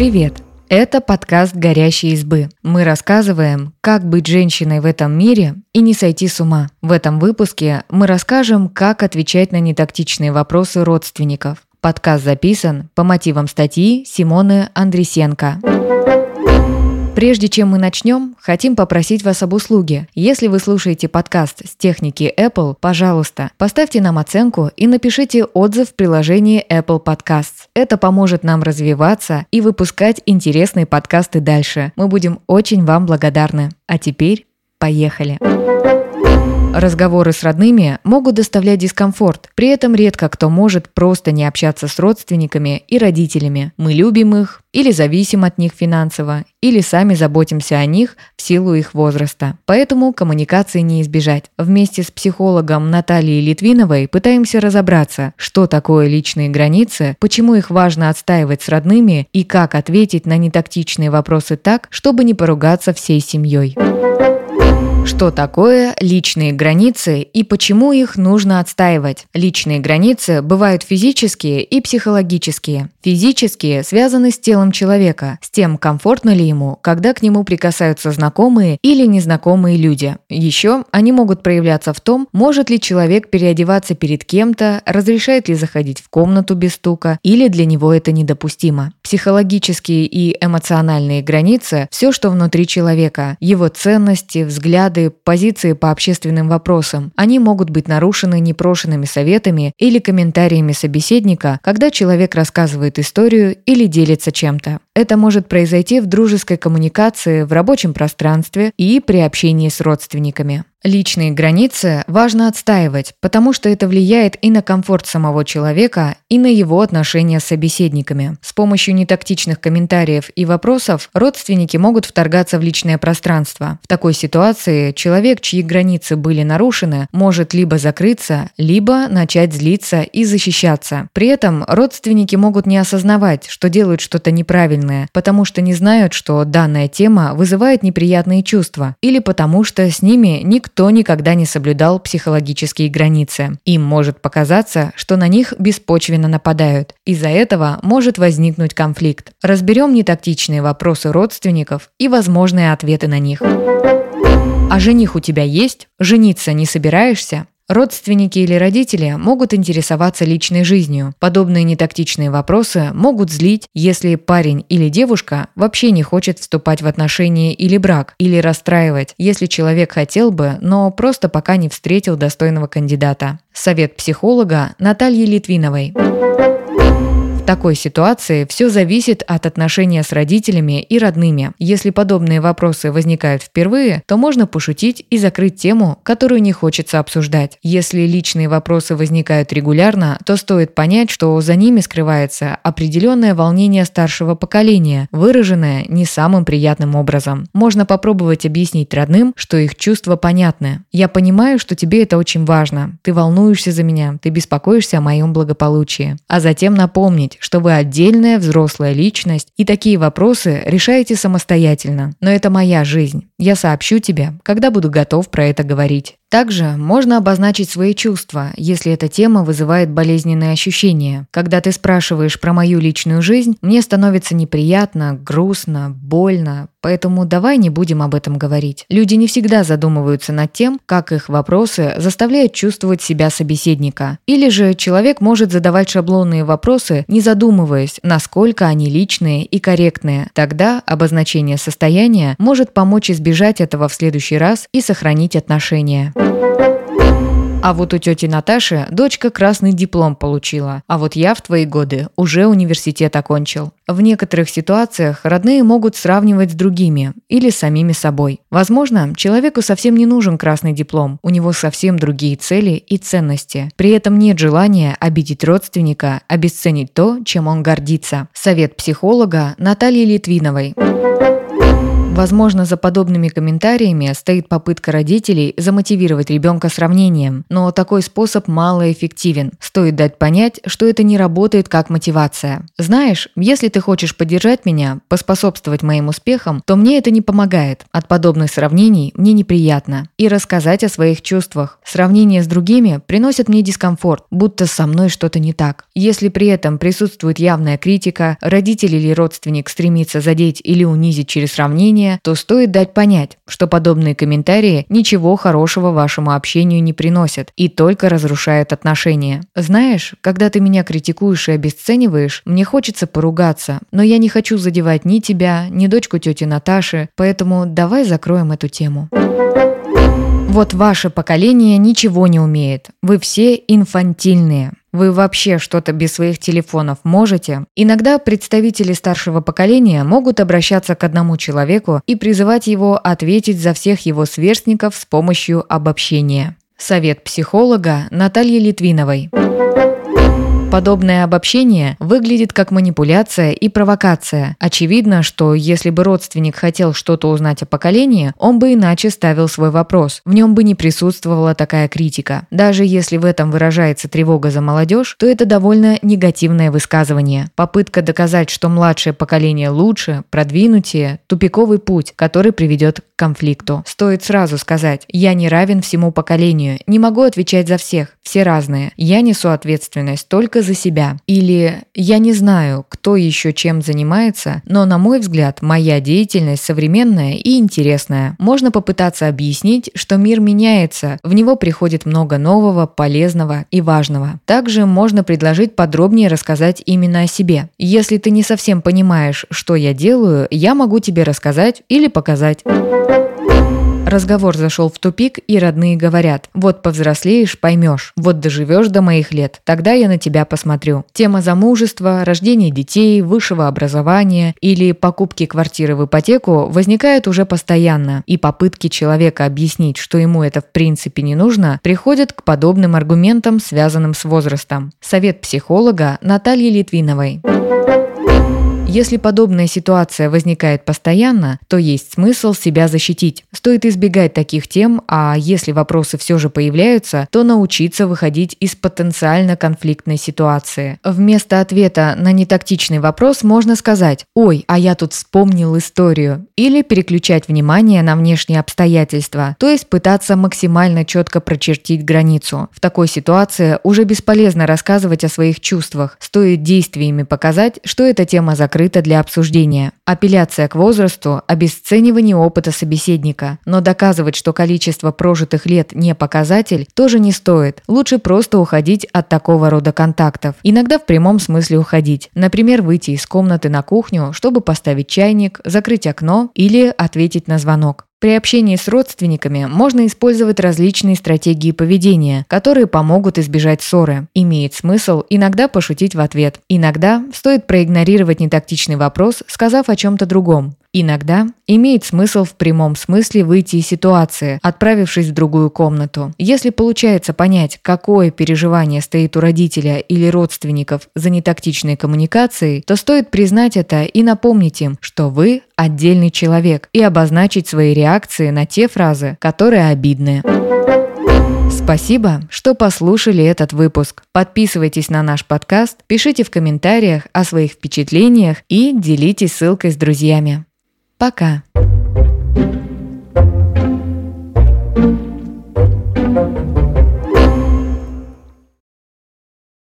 Привет! Это подкаст «Горящие избы». Мы рассказываем, как быть женщиной в этом мире и не сойти с ума. В этом выпуске мы расскажем, как отвечать на нетактичные вопросы родственников. Подкаст записан по мотивам статьи Симоны Андресенко. Прежде чем мы начнем, хотим попросить вас об услуге. Если вы слушаете подкаст с техники Apple, пожалуйста, поставьте нам оценку и напишите отзыв в приложении Apple Podcasts. Это поможет нам развиваться и выпускать интересные подкасты дальше. Мы будем очень вам благодарны. А теперь поехали! Разговоры с родными могут доставлять дискомфорт, при этом редко кто может просто не общаться с родственниками и родителями. Мы любим их, или зависим от них финансово, или сами заботимся о них в силу их возраста. Поэтому коммуникации не избежать. Вместе с психологом Натальей Литвиновой пытаемся разобраться, что такое личные границы, почему их важно отстаивать с родными и как ответить на нетактичные вопросы так, чтобы не поругаться всей семьей. Что такое личные границы и почему их нужно отстаивать? Личные границы бывают физические и психологические. Физические связаны с телом человека, с тем, комфортно ли ему, когда к нему прикасаются знакомые или незнакомые люди. Еще они могут проявляться в том, может ли человек переодеваться перед кем-то, разрешает ли заходить в комнату без стука, или для него это недопустимо. Психологические и эмоциональные границы – все, что внутри человека, его ценности, взгляды, взгляды, позиции по общественным вопросам. Они могут быть нарушены непрошенными советами или комментариями собеседника, когда человек рассказывает историю или делится чем-то. Это может произойти в дружеской коммуникации, в рабочем пространстве и при общении с родственниками. Личные границы важно отстаивать, потому что это влияет и на комфорт самого человека, и на его отношения с собеседниками. С помощью нетактичных комментариев и вопросов родственники могут вторгаться в личное пространство. В такой ситуации человек, чьи границы были нарушены, может либо закрыться, либо начать злиться и защищаться. При этом родственники могут не осознавать, что делают что-то неправильное, потому что не знают, что данная тема вызывает неприятные чувства, или потому что с ними никто никогда не соблюдал психологические границы. Им может показаться, что на них беспочвенно нападают. Из-за этого может возникнуть конфликт. Разберем нетактичные вопросы родственников и возможные ответы на них. А жених у тебя есть? Жениться не собираешься? Родственники или родители могут интересоваться личной жизнью. Подобные нетактичные вопросы могут злить, если парень или девушка вообще не хочет вступать в отношения или брак, или расстраивать, если человек хотел бы, но просто пока не встретил достойного кандидата. Совет психолога Натальи Литвиновой такой ситуации все зависит от отношения с родителями и родными. Если подобные вопросы возникают впервые, то можно пошутить и закрыть тему, которую не хочется обсуждать. Если личные вопросы возникают регулярно, то стоит понять, что за ними скрывается определенное волнение старшего поколения, выраженное не самым приятным образом. Можно попробовать объяснить родным, что их чувства понятны. Я понимаю, что тебе это очень важно. Ты волнуешься за меня, ты беспокоишься о моем благополучии. А затем напомнить, что вы отдельная взрослая личность и такие вопросы решаете самостоятельно. Но это моя жизнь. Я сообщу тебе, когда буду готов про это говорить. Также можно обозначить свои чувства, если эта тема вызывает болезненные ощущения. Когда ты спрашиваешь про мою личную жизнь, мне становится неприятно, грустно, больно, поэтому давай не будем об этом говорить. Люди не всегда задумываются над тем, как их вопросы заставляют чувствовать себя собеседника. Или же человек может задавать шаблонные вопросы, не задумываясь, насколько они личные и корректные. Тогда обозначение состояния может помочь избежать этого в следующий раз и сохранить отношения. А вот у тети Наташи дочка красный диплом получила, а вот я в твои годы уже университет окончил. В некоторых ситуациях родные могут сравнивать с другими или самими собой. Возможно, человеку совсем не нужен красный диплом, у него совсем другие цели и ценности. При этом нет желания обидеть родственника, обесценить то, чем он гордится. Совет психолога Натальи Литвиновой. Возможно, за подобными комментариями стоит попытка родителей замотивировать ребенка сравнением, но такой способ малоэффективен. Стоит дать понять, что это не работает как мотивация. Знаешь, если ты хочешь поддержать меня, поспособствовать моим успехам, то мне это не помогает. От подобных сравнений мне неприятно. И рассказать о своих чувствах. Сравнение с другими приносит мне дискомфорт, будто со мной что-то не так. Если при этом присутствует явная критика, родитель или родственник стремится задеть или унизить через сравнение, мнение, то стоит дать понять, что подобные комментарии ничего хорошего вашему общению не приносят и только разрушают отношения. Знаешь, когда ты меня критикуешь и обесцениваешь, мне хочется поругаться, но я не хочу задевать ни тебя, ни дочку тети Наташи, поэтому давай закроем эту тему. Вот ваше поколение ничего не умеет. Вы все инфантильные. Вы вообще что-то без своих телефонов можете? Иногда представители старшего поколения могут обращаться к одному человеку и призывать его ответить за всех его сверстников с помощью обобщения. Совет психолога Натальи Литвиновой. Подобное обобщение выглядит как манипуляция и провокация. Очевидно, что если бы родственник хотел что-то узнать о поколении, он бы иначе ставил свой вопрос. В нем бы не присутствовала такая критика. Даже если в этом выражается тревога за молодежь, то это довольно негативное высказывание. Попытка доказать, что младшее поколение лучше, продвинутее – тупиковый путь, который приведет к конфликту. Стоит сразу сказать «я не равен всему поколению, не могу отвечать за всех, все разные, я несу ответственность только только за себя. Или «я не знаю, кто еще чем занимается, но, на мой взгляд, моя деятельность современная и интересная». Можно попытаться объяснить, что мир меняется, в него приходит много нового, полезного и важного. Также можно предложить подробнее рассказать именно о себе. Если ты не совсем понимаешь, что я делаю, я могу тебе рассказать или показать. Разговор зашел в тупик, и родные говорят, вот повзрослеешь, поймешь, вот доживешь до моих лет, тогда я на тебя посмотрю. Тема замужества, рождения детей, высшего образования или покупки квартиры в ипотеку возникает уже постоянно, и попытки человека объяснить, что ему это в принципе не нужно, приходят к подобным аргументам, связанным с возрастом. Совет психолога Натальи Литвиновой. Если подобная ситуация возникает постоянно, то есть смысл себя защитить. Стоит избегать таких тем, а если вопросы все же появляются, то научиться выходить из потенциально конфликтной ситуации. Вместо ответа на нетактичный вопрос можно сказать «Ой, а я тут вспомнил историю» или переключать внимание на внешние обстоятельства, то есть пытаться максимально четко прочертить границу. В такой ситуации уже бесполезно рассказывать о своих чувствах, стоит действиями показать, что эта тема закрыта открыто для обсуждения. Апелляция к возрасту – обесценивание опыта собеседника. Но доказывать, что количество прожитых лет не показатель, тоже не стоит. Лучше просто уходить от такого рода контактов. Иногда в прямом смысле уходить. Например, выйти из комнаты на кухню, чтобы поставить чайник, закрыть окно или ответить на звонок. При общении с родственниками можно использовать различные стратегии поведения, которые помогут избежать ссоры. Имеет смысл иногда пошутить в ответ. Иногда стоит проигнорировать нетактичный вопрос, сказав о чем-то другом. Иногда имеет смысл в прямом смысле выйти из ситуации, отправившись в другую комнату. Если получается понять, какое переживание стоит у родителя или родственников за нетактичной коммуникацией, то стоит признать это и напомнить им, что вы отдельный человек и обозначить свои реакции на те фразы, которые обидны. Спасибо, что послушали этот выпуск. Подписывайтесь на наш подкаст, пишите в комментариях о своих впечатлениях и делитесь ссылкой с друзьями. Пока! Пока!